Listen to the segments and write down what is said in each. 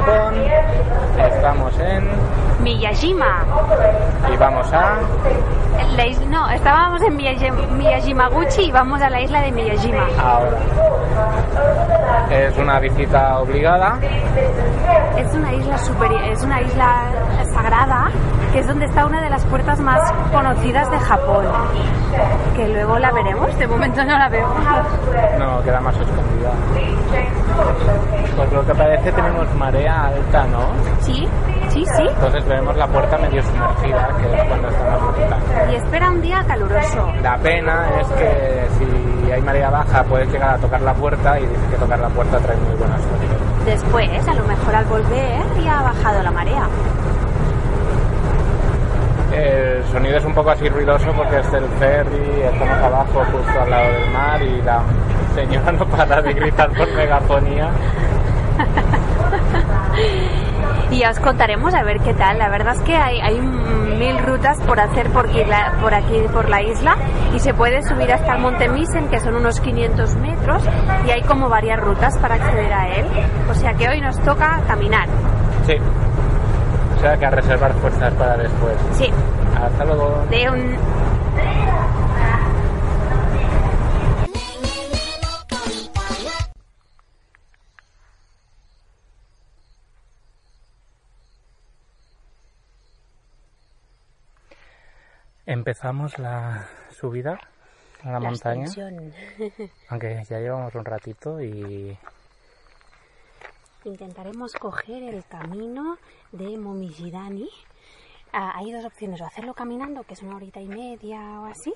Japón. Estamos en Miyajima. y vamos a La isla- no, estábamos en Miyaji- Miyajimaguchi y vamos a la isla de Miyajima. ahora. Es una visita obligada. Es una isla super, es una isla sagrada, que es donde está una de las puertas más conocidas de Japón. Que luego la veremos, de momento no la vemos. No, queda más escondida. Por lo que parece tenemos marea alta, ¿no? Sí, sí, sí. Entonces veremos la puerta medio sumergida, que es cuando está más bonita. Y espera un día caluroso. La pena es que si hay marea baja puedes llegar a tocar la puerta y dice que tocar la puerta trae muy buena suerte. Después, a lo mejor al volver, ya ha bajado la marea. El sonido es un poco así ruidoso porque es el ferry, estamos abajo justo al lado del mar y la señora no para de gritar por megafonía. Y ya os contaremos a ver qué tal. La verdad es que hay, hay mil rutas por hacer por aquí, la, por aquí, por la isla, y se puede subir hasta el Monte Misen, que son unos 500 metros, y hay como varias rutas para acceder a él. O sea que hoy nos toca caminar. Sí. O sea que a reservar fuerzas para después. Sí, Hasta luego. de un... Empezamos la subida a la, montaña, aunque ya llevamos un ratito y Intentaremos coger el camino de Momijidani. Ah, hay dos opciones, o hacerlo caminando, que es una horita y media o así,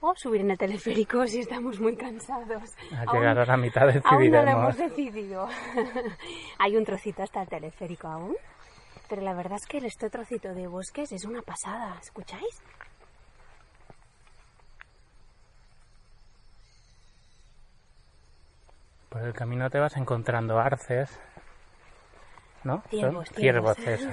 o subir en el teleférico si estamos muy cansados. al Aún- llegar a la mitad Aún no lo decidiremos. hemos decidido. hay un trocito hasta el teleférico aún, pero la verdad es que este trocito de bosques es una pasada, ¿escucháis? Por el camino te vas encontrando arces, ¿no? Ciervos, ciervos. ciervos, eso.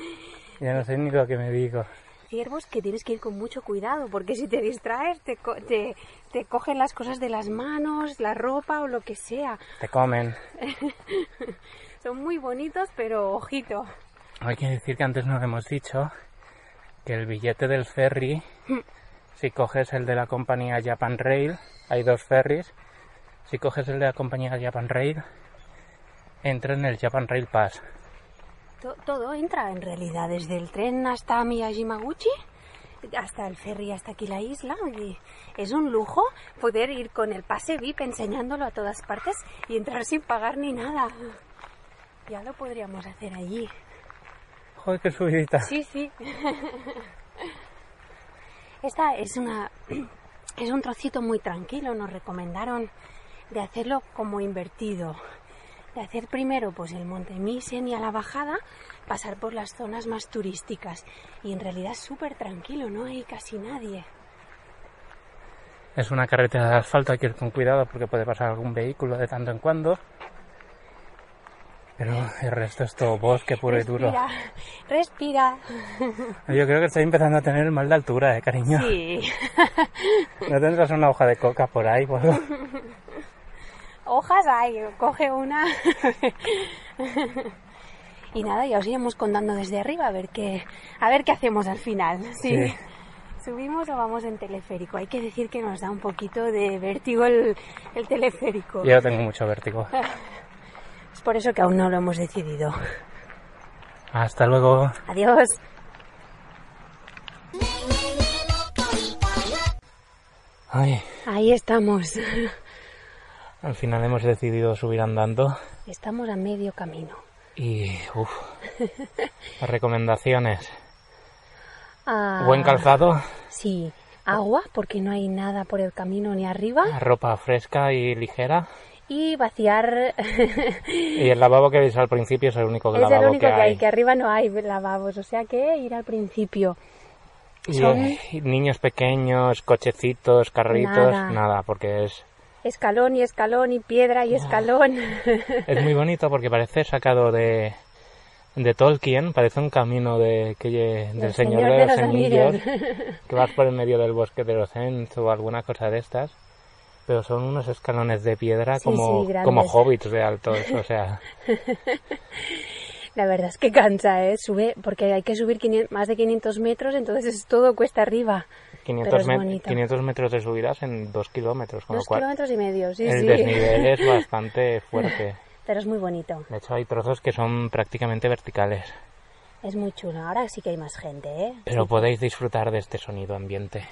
ya no sé ni lo que me digo. Ciervos que tienes que ir con mucho cuidado, porque si te distraes te, co- te, te cogen las cosas de las manos, la ropa o lo que sea. Te comen. Son muy bonitos, pero ojito. Hay que decir que antes nos hemos dicho que el billete del ferry, si coges el de la compañía Japan Rail, hay dos ferries, si coges el de la compañía Japan Rail, entra en el Japan Rail Pass. To- todo entra en realidad, desde el tren hasta Miyajimaguchi, hasta el ferry, hasta aquí la isla. Y es un lujo poder ir con el pase VIP enseñándolo a todas partes y entrar sin pagar ni nada. Ya lo podríamos hacer allí. Joder, qué subidita. Sí, sí. Esta es una es un trocito muy tranquilo, nos recomendaron de hacerlo como invertido. De hacer primero pues el Monte Misen y a la bajada pasar por las zonas más turísticas. Y en realidad es súper tranquilo, no hay casi nadie. Es una carretera de asfalto, hay que ir con cuidado porque puede pasar algún vehículo de tanto en cuando. Pero el resto es todo bosque puro y duro. Respira, respira. Yo creo que estoy empezando a tener el mal de altura, eh, cariño. Sí. ¿No tendrás una hoja de coca por ahí o algo? Hojas hay, coge una. y nada, ya os iremos contando desde arriba a ver qué, a ver qué hacemos al final. Si Sí. subimos o vamos en teleférico. Hay que decir que nos da un poquito de vértigo el, el teleférico. Yo tengo mucho vértigo. Es por eso que aún no lo hemos decidido. Hasta luego. Adiós. Ay, Ahí estamos. al final hemos decidido subir andando Estamos a medio camino. y uff. Recomendaciones. Ah, Buen calzado, Sí. Agua, porque no hay nada por el camino ni arriba. ropa fresca y ligera. Y vaciar Y el lavabo que veis al principio es el único Es el lavabo único que que hay, que arriba no hay lavabos, o sea que ir al principio. Y, son- eh, niños pequeños, cochecitos, carritos, Nada. nada, porque es, Escalón y escalón y piedra y escalón. es muy bonito porque parece sacado de, de Tolkien, parece un camino de, que, del Del Señor, Señor de, los los Anillos, que vas por el medio del bosque de los Ents o alguna cosa de estas, pero son unos escalones de piedra Sí, como, sí, como hobbits de altos, o sea, La verdad es que cansa, ¿eh? Sube, porque hay que subir 500 más de 500 metros, entonces todo cuesta arriba. 500, es met- bonito. 500 metros de subidas en 2 kilómetros, con Dos lo cual kilómetros y medio, sí, el sí. desnivel es bastante fuerte. Pero es muy bonito, De hecho, hay trozos que son prácticamente verticales, es muy chulo. Ahora sí que hay más gente, ¿eh? pero Sí. podéis disfrutar de este sonido ambiente.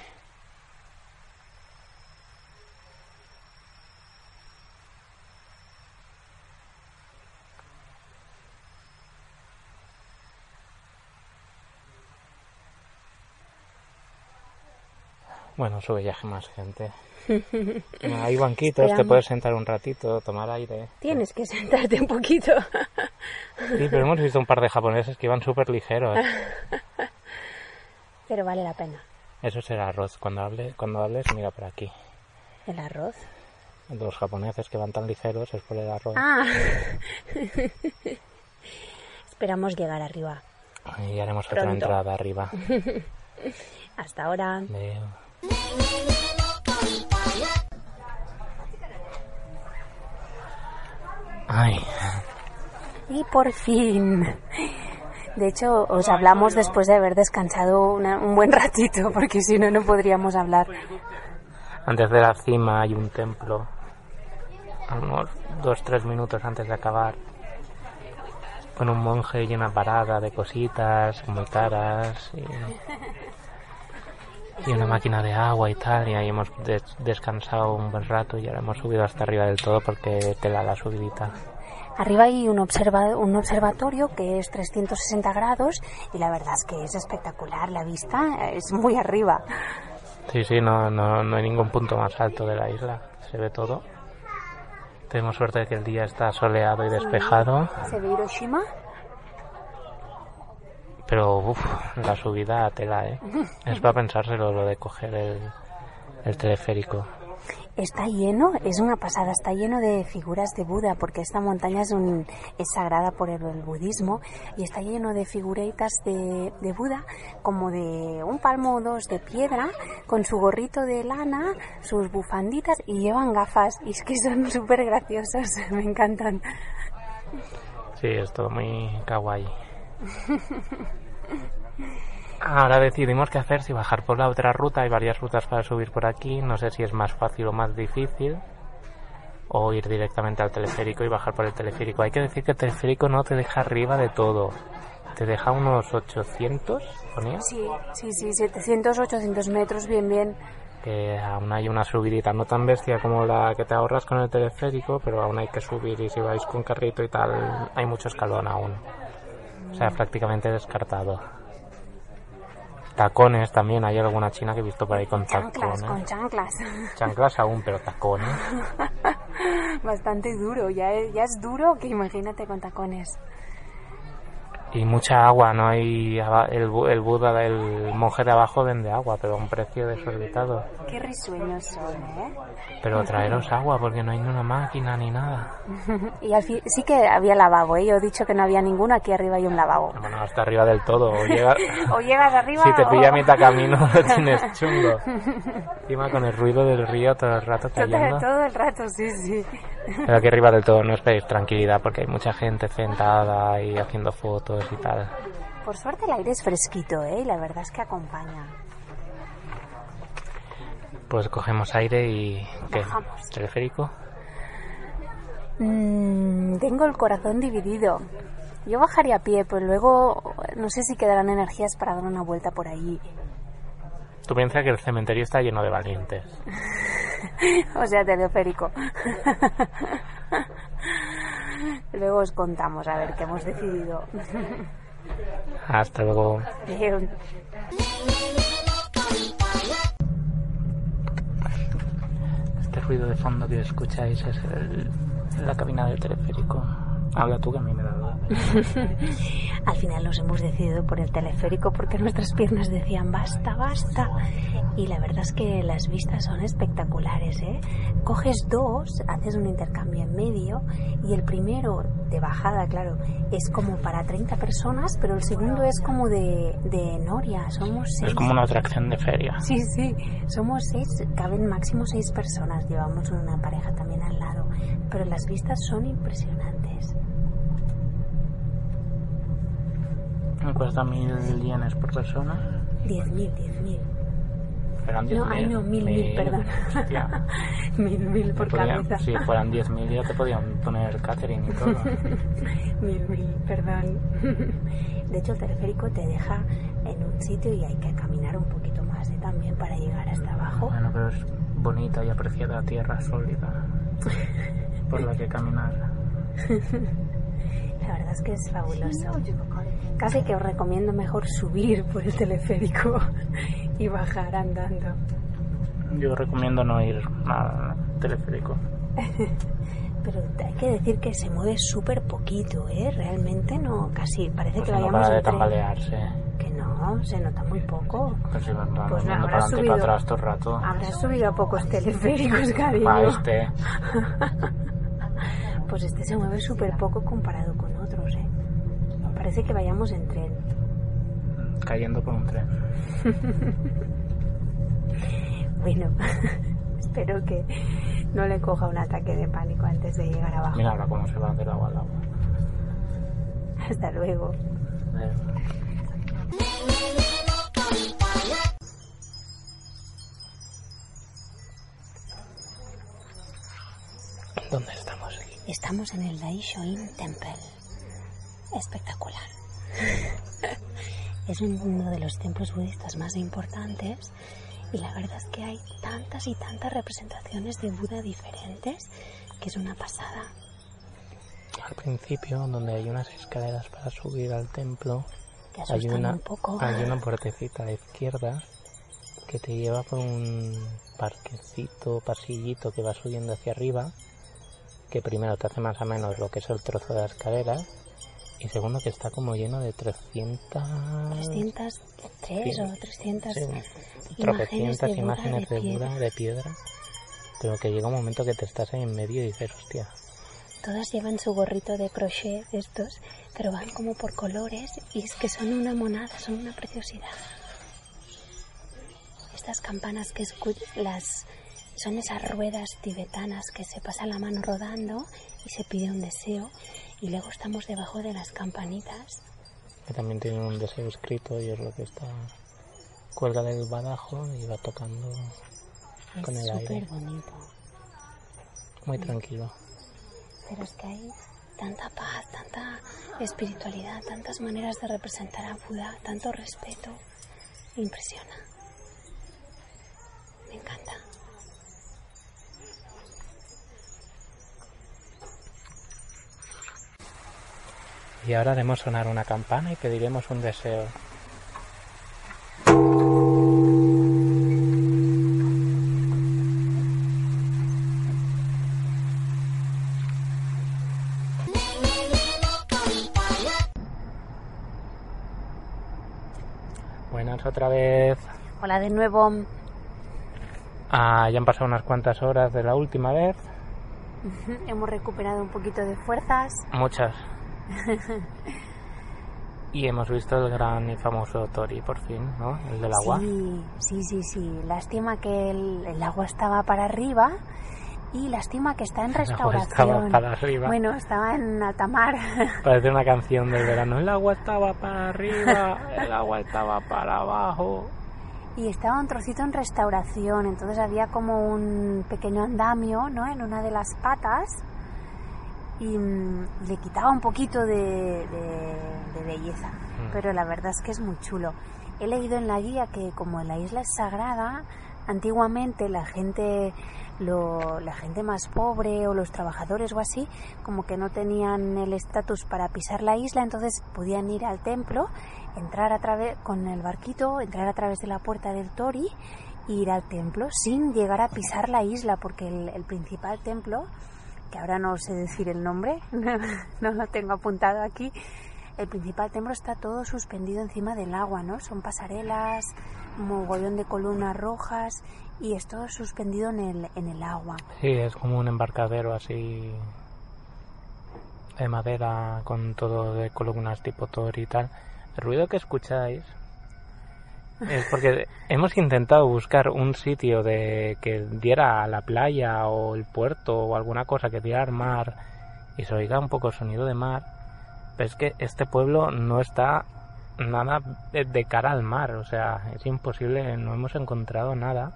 Bueno, sube ya más gente. Hay banquitos, te puedes sentar un ratito, tomar aire. Tienes que sentarte un poquito. Sí, pero hemos visto un par de japoneses que iban súper ligeros. Pero vale la pena. Eso será arroz. Cuando hables, cuando hables, mira por aquí. El arroz. Los japoneses que van tan ligeros es por el arroz. Ah. Esperamos llegar arriba. Y haremos otra Pronto. entrada arriba. Hasta ahora. Veo. Ay, Y por fin. De hecho, os hablamos después de haber descansado una- un buen ratito, porque si no, no podríamos hablar. antes de la cima hay un templo. A unos dos, tres minutos antes de acabar. Con un monje y una parada de cositas muy caras. Y, y una máquina de agua y tal. Y ahí hemos des- descansado un buen rato y ahora hemos subido hasta arriba del todo porque tela la subidita. Arriba hay un, observa- un observatorio que es 360 grados y la verdad es que es espectacular. La vista es muy arriba. Sí, sí, no, no, no hay ningún punto más alto de la isla. Se ve todo. Tenemos suerte de que el día está soleado y despejado. ¿Se ve Hiroshima? Pero, uff, la subida a tela, ¿eh? Es para pensárselo lo de coger el, el teleférico. Está lleno, es una pasada, está lleno de figuras de Buda, porque esta montaña es, un, es sagrada por el, el budismo y está lleno de figuritas de, de Buda, como de un palmo o dos de piedra, con su gorrito de lana, sus bufanditas y llevan gafas. Y es que son súper graciosos, me encantan. Sí, es todo muy kawaii. Ahora decidimos qué hacer, si bajar por la otra ruta. Hay varias rutas para subir por aquí. No sé si es más fácil o más difícil. O ir directamente al teleférico y bajar por el teleférico. Hay que decir que el teleférico no te deja arriba de todo. Te deja unos 800, ponía. Sí, sí, sí, 700, 800 metros, bien, bien. que aún hay una subidita no tan bestia como la que te ahorras con el teleférico, pero aún hay que subir y si vais con carrito y tal, hay mucho escalón aún. O sea, prácticamente descartado. Tacones también, hay alguna china que he visto por ahí con Chanclas, tacones. con chanclas. Chanclas aún, pero tacones. Bastante duro, ya es, ya es duro que imagínate con tacones. Y mucha agua, no hay... El, el Buda, el monje de abajo vende agua, pero a un precio desorbitado. Qué risueños son, ¿eh? Pero traeros agua porque no hay ni una máquina ni nada. Y al fin, sí que había lavabo, ¿eh? Yo he dicho que no había ninguno, aquí arriba hay un lavabo. Bueno, hasta arriba del todo. O llega... O llegas arriba Si te o- pilla a mitad camino lo tienes chungo. Encima con el ruido del río todo el rato Todo, cayendo. todo el rato, sí, sí. Pero aquí arriba del todo no esperéis tranquilidad porque hay mucha gente sentada y haciendo fotos y tal. Por suerte el aire es fresquito, ¿eh? Y la verdad es que acompaña. Pues cogemos aire y... ¿Qué? Bajamos. ¿Teleférico? Mm, tengo el corazón dividido. Yo bajaría a pie, pero luego no sé si quedarán energías para dar una vuelta por allí. Tú piensas que el cementerio está lleno de valientes. O sea, teleférico. Luego os contamos a ver qué hemos decidido. Hasta luego. Adeu. Este ruido de fondo que escucháis es el- la cabina del teleférico. Habla tú que a mí me da. Al final nos hemos decidido por el teleférico porque nuestras piernas decían basta, basta. Y la verdad es que las vistas son espectaculares. ¿eh? Coges dos, haces un intercambio en medio y el primero de bajada, claro, es como para 30 personas, pero el segundo es como de, de Noria. Somos seis. Es como una atracción de feria. Sí, sí, somos seis, caben máximo seis personas, llevamos una pareja también al lado, pero las vistas son impresionantes. Me cuesta mil yenes por persona. 10.000, 10.000. Eran diez No, ay, no, mil, mil, perdón. Hostia. Mil, mil por podían- cabeza. si fueran 10.000 ya te podían poner catering y todo. Mil, mil, perdón. De hecho, el teleférico te deja en un sitio y hay que caminar un poquito más ¿eh? también para llegar hasta abajo. Bueno, pero es bonita y apreciada tierra sólida por la que caminar. La verdad es que es fabuloso. Casi que os recomiendo mejor subir por el teleférico y bajar andando. Yo recomiendo no ir al teleférico. Pero hay que decir que se mueve súper poquito, ¿eh? Realmente no, casi, parece Pues que no vayamos para de tambalearse. Que no, se nota muy poco. Pues si van Pues no, para adelante y para atrás todo el rato. Habrás subido a pocos teleféricos, cariño. A este. Pues este se mueve súper poco comparado con. Parece que vayamos en tren. Cayendo por un tren. Bueno, espero que no le coja un ataque de pánico antes de llegar abajo. Mira ahora cómo se va del agua al agua. Hasta luego. ¿Dónde estamos? Estamos en el Daishoin Temple. Espectacular. Es uno de los templos budistas más importantes y la verdad es que hay tantas y tantas representaciones de Buda diferentes que es una pasada. Al principio, donde hay unas escaleras para subir al templo, Te hay una, un poco. hay una puertecita a la izquierda que te lleva por un parquecito, pasillito que va subiendo hacia arriba, que primero te hace más o menos lo que es el trozo de la escalera, y segundo que está como lleno de 300... 303 Sí. o 300 Sí, imágenes de imágenes de de Buda piedra. de piedra, pero que llega un momento que te estás ahí en medio y dices, hostia, Todas llevan su gorrito de crochet estos, pero van como por colores y es que son una monada, son una preciosidad. Estas campanas que escuch las son esas ruedas tibetanas que se pasa la mano rodando y se pide un deseo y luego estamos debajo de las campanitas. que también tienen un deseo escrito y es lo que está cuelga del badajo y va tocando con Es el súper aire, bonito. muy tranquilo. Pero es que hay tanta paz, tanta espiritualidad, tantas maneras de representar a Buda, tanto respeto. Impresiona. Me encanta. Y ahora haremos sonar una campana y pediremos un deseo. Buenas otra vez. Hola de nuevo. Ah, ya han pasado unas cuantas horas de la última vez. Hemos recuperado un poquito de fuerzas. Muchas. Y hemos visto el gran y famoso Tori, por fin, ¿no? El del agua. Sí, sí, sí, sí. Lástima que el, el agua estaba para arriba y lástima que está en El agua restauración. estaba para arriba. Bueno, estaba en alta mar. Parece una canción del verano. El agua estaba para arriba, el agua estaba para abajo. y estaba un trocito en restauración, entonces había como un pequeño andamio, ¿no? En una de las patas y mm, le quitaba un poquito de, de- de belleza, Mm. pero la verdad es que es muy chulo. He leído en la guía que como la isla es sagrada, antiguamente la gente lo- la gente más pobre o los trabajadores o así, como que no tenían el estatus para pisar la isla, entonces podían ir al templo, entrar a través con el barquito, entrar a través de la puerta del Tori e ir al templo sin llegar a pisar la isla, porque el, el principal templo, que ahora no sé decir el nombre, no lo tengo apuntado aquí, el principal templo está todo suspendido encima del agua, ¿no? Son pasarelas, mogollón de columnas rojas y es todo suspendido en el, en el agua. Sí, es como un embarcadero así de madera con todo de columnas tipo Thor y tal. El ruido que escucháis es porque hemos intentado buscar un sitio de que diera a la playa o el puerto o alguna cosa que diera al mar y se oiga un poco sonido de mar. Pero es que este pueblo no está nada de, de cara al mar, o sea, es imposible, no hemos encontrado nada.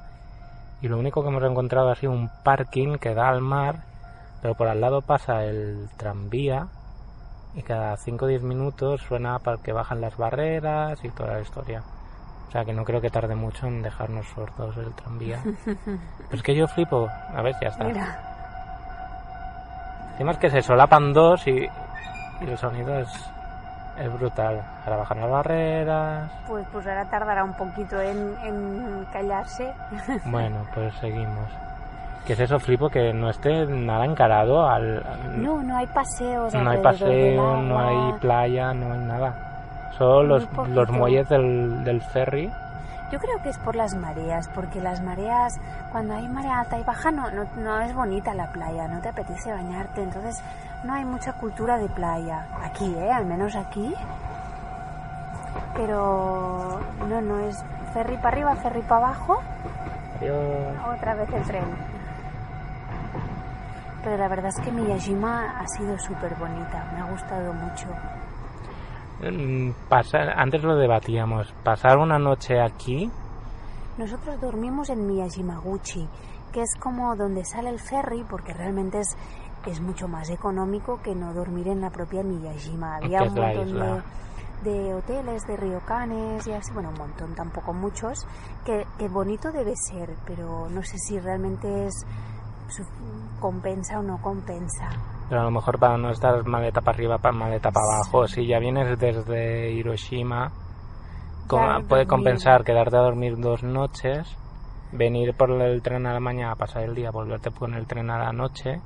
Y lo único que hemos encontrado ha sido un parking que da al mar, pero por al lado pasa el tranvía y cada 5 o 10 minutos suena para que bajan las barreras y toda la historia. O sea que no creo que tarde mucho en dejarnos sordos el tranvía. Pero es que yo flipo. A ver, ya está. Mira, Encima es que se solapan dos y, y el sonido es, es brutal. Ahora bajan las barreras. pues, pues ahora tardará un poquito en, en callarse. Bueno, pues seguimos. ¿Qué es eso, flipo? Que no esté nada encarado al... No, no hay paseos. no hay paseo, no hay playa, no hay nada. Solo los, los muelles del, del ferry. Yo creo que es por las mareas, porque las mareas, cuando hay marea alta y baja, no, no, no es bonita la playa, no te apetece bañarte, entonces no hay mucha cultura de playa. Aquí, ¿eh? Al menos aquí. Pero no, no es ferry para arriba, ferry para abajo, Adiós. otra vez el tren. Pero la verdad es que Miyajima ha sido súper bonita, me ha gustado mucho. Pasar- antes lo debatíamos. Pasar una noche aquí, Nosotros dormimos en Miyajimaguchi, que es como donde sale el ferry, porque realmente es, es mucho más económico que no dormir en la propia Miyajima. Había un montón de, de hoteles, de ryokanes y así, bueno, un montón, tampoco muchos, que, que bonito debe ser, pero no sé si realmente es compensa o no compensa. Pero a lo mejor para no estar maleta para arriba, para maleta para abajo. Si ya vienes desde Hiroshima, puede compensar quedarte a dormir dos noches, venir por el tren a la mañana, pasar el día, volverte con el tren a la noche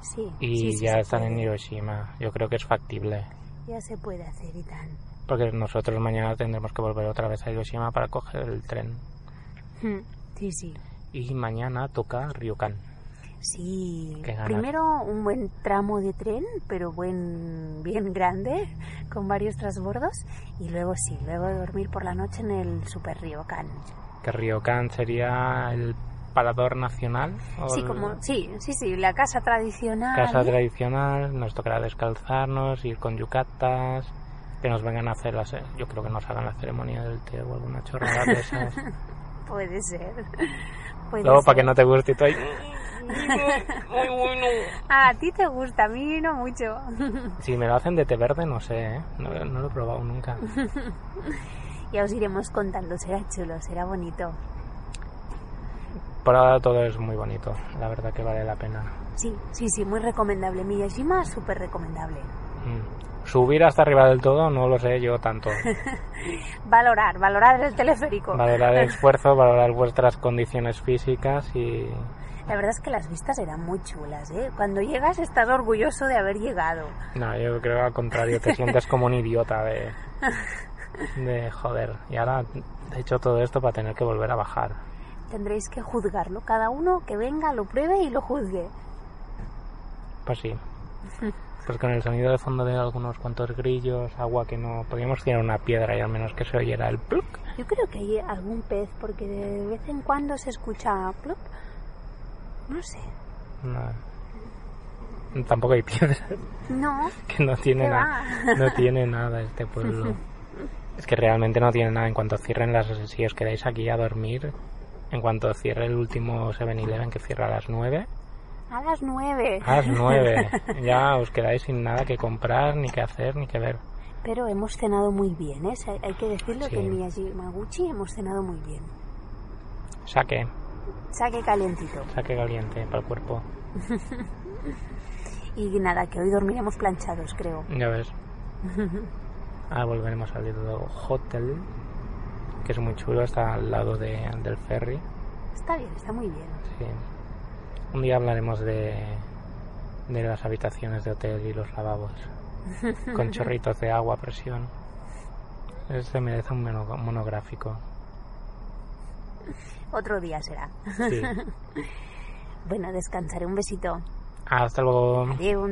Sí, y sí, sí ya estar en. Hiroshima. Yo creo que es factible. Ya se puede hacer y tan. Porque nosotros mañana tendremos que volver otra vez a Hiroshima para coger el tren. Hmm, Sí, sí. Y mañana toca Ryokan. Sí, primero un buen tramo de tren, pero buen, bien grande, con varios transbordos, y luego sí, luego dormir por la noche en el Super Ryokan. Que Ryokan sería el parador nacional. Sí, el- como, sí, sí, sí, la casa tradicional. casa tradicional, nos tocará descalzarnos, ir con yucatas, que nos vengan a hacer la ce- yo creo que nos hagan la ceremonia del té o alguna chorrada de esas. Puede ser. Puede Luego para ser. que no te guste y tú ahí, muy bueno. A ti te gusta, a mí no mucho. Si me lo hacen de té verde, no sé, ¿eh? no, no lo he probado nunca. ya os iremos contando, será chulo, será bonito. Por ahora todo es muy bonito, la verdad que vale la pena. Sí, sí, sí, muy recomendable. Miyajima, súper recomendable. Mm. Subir hasta arriba del todo no lo sé yo tanto. Valorar, valorar el teleférico. Valorar el esfuerzo, valorar vuestras condiciones físicas y La verdad es que las vistas eran muy chulas, ¿eh? Cuando llegas estás orgulloso de haber llegado. No, yo creo al contrario, te sientes como un idiota de, de joder. Y ahora he hecho todo esto para tener que volver a bajar. Tendréis que juzgarlo. Cada uno que venga, lo pruebe y lo juzgue. Pues sí. Pues con el sonido de fondo de algunos cuantos grillos, agua que no... Podríamos tirar una piedra y al menos que se oyera el pluk. Yo creo que hay algún pez, porque de vez en cuando se escucha plop. No sé. No. Tampoco hay piedras, No, que no tiene ¿Qué nada. No tiene nada este pueblo. Es que realmente no tiene nada. En cuanto cierren las... Si os quedáis aquí a dormir, en cuanto cierre el último 7-Eleven que cierra a las 9, a las nueve. A las nueve. Ya os quedáis sin nada que comprar, ni que hacer, ni que ver. Pero hemos cenado muy bien, ¿eh? Hay- que decirlo Sí. que en Miyajimaguchi hemos cenado muy bien. Saque, Saque calientito. saque caliente para el cuerpo. Y nada, que hoy dormiremos planchados, creo. Ya ves. Ahora volveremos al Lido Hotel, que es muy chulo, está al lado de- del ferry. Está bien, está muy bien. Sí. Un día hablaremos de, de las habitaciones de hotel y los lavabos. con chorritos de agua a presión. Este merece un mono- monográfico. Otro día será. Sí. Bueno, descansaré. Un besito. Hasta luego. Adiós.